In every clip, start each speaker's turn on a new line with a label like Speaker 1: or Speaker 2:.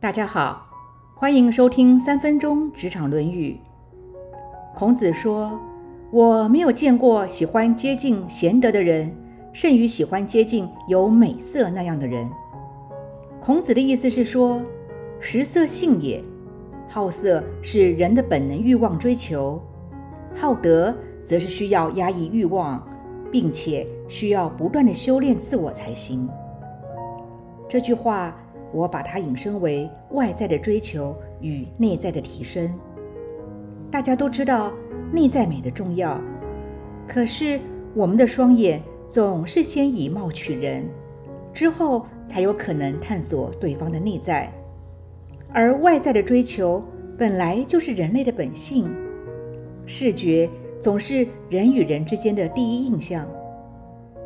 Speaker 1: 大家好，欢迎收听三分钟职场论语。孔子说：“我没有见过喜欢接近贤德的人，甚于喜欢接近有美色那样的人。”孔子的意思是说，食色性也，好色是人的本能欲望追求，好德则是需要压抑欲望，并且需要不断的修炼自我才行。这句话。我把它引申为外在的追求与内在的提升。大家都知道内在美的重要，可是我们的双眼总是先以貌取人，之后才有可能探索对方的内在。而外在的追求本来就是人类的本性，视觉总是人与人之间的第一印象。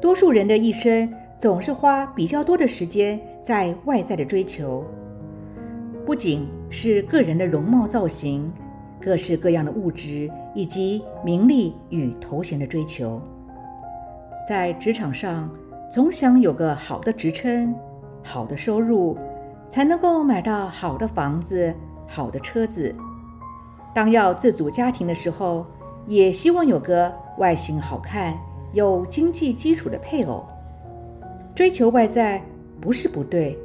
Speaker 1: 多数人的一生。总是花比较多的时间在外在的追求，不仅是个人的容貌造型，各式各样的物质以及名利与头衔的追求。在职场上，总想有个好的职称、好的收入，才能够买到好的房子、好的车子。当要自组家庭的时候，也希望有个外形好看、有经济基础的配偶。追求外在不是不对，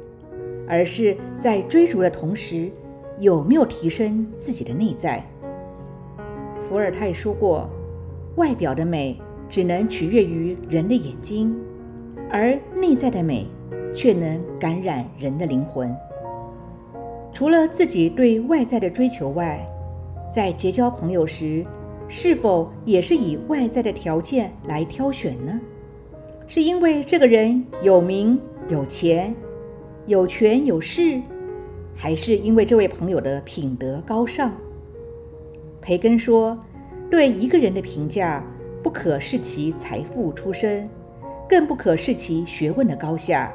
Speaker 1: 而是在追逐的同时，有没有提升自己的内在？伏尔泰说过：“外表的美只能取悦于人的眼睛，而内在的美却能感染人的灵魂。”除了自己对外在的追求外，在结交朋友时，是否也是以外在的条件来挑选呢？是因为这个人有名有钱、有权有势，还是因为这位朋友的品德高尚？培根说：“对一个人的评价，不可视其财富出身，更不可视其学问的高下，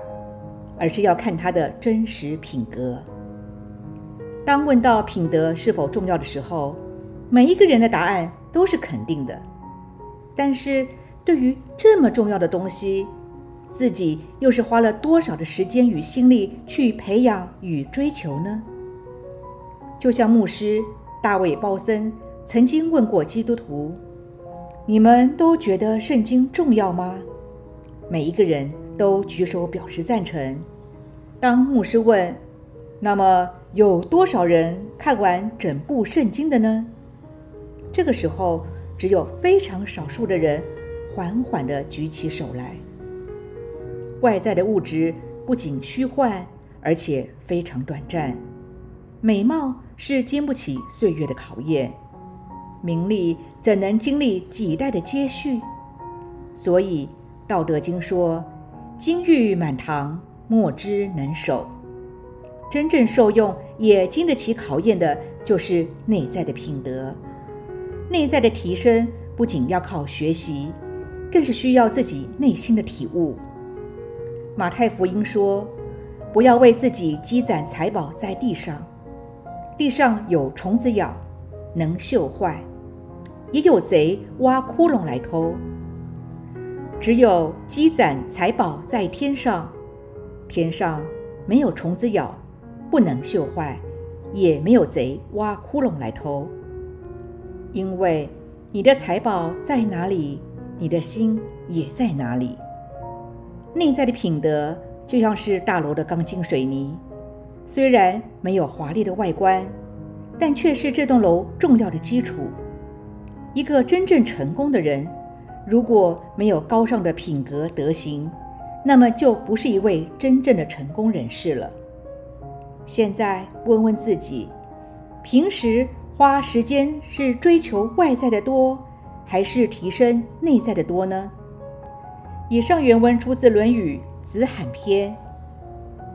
Speaker 1: 而是要看他的真实品格。”当问到品德是否重要的时候，每一个人的答案都是肯定的，但是。对于这么重要的东西，自己又是花了多少的时间与心力去培养与追求呢？就像牧师大卫·鲍森曾经问过基督徒：“你们都觉得圣经重要吗？”每一个人都举手表示赞成。当牧师问：“那么有多少人看完整部圣经的呢？”这个时候，只有非常少数的人。缓缓地举起手来。外在的物质不仅虚幻，而且非常短暂。美貌是经不起岁月的考验，名利怎能经历几代的接续？所以《道德经》说：“金玉满堂，莫之能守。”真正受用也经得起考验的，就是内在的品德。内在的提升不仅要靠学习。更是需要自己内心的体悟。马太福音说：“不要为自己积攒财宝在地上，地上有虫子咬，能锈坏；也有贼挖窟窿来偷。只有积攒财宝在天上，天上没有虫子咬，不能锈坏，也没有贼挖窟窿来偷。因为你的财宝在哪里？”你的心也在哪里？内在的品德就像是大楼的钢筋水泥，虽然没有华丽的外观，但却是这栋楼重要的基础。一个真正成功的人，如果没有高尚的品格德行，那么就不是一位真正的成功人士了。现在问问自己，平时花时间是追求外在的多？还是提升内在的多呢？以上原文出自《论语·子罕篇》。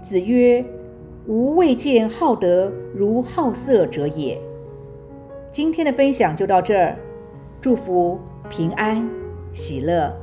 Speaker 1: 子曰：“吾未见好德如好色者也。”今天的分享就到这儿，祝福平安喜乐。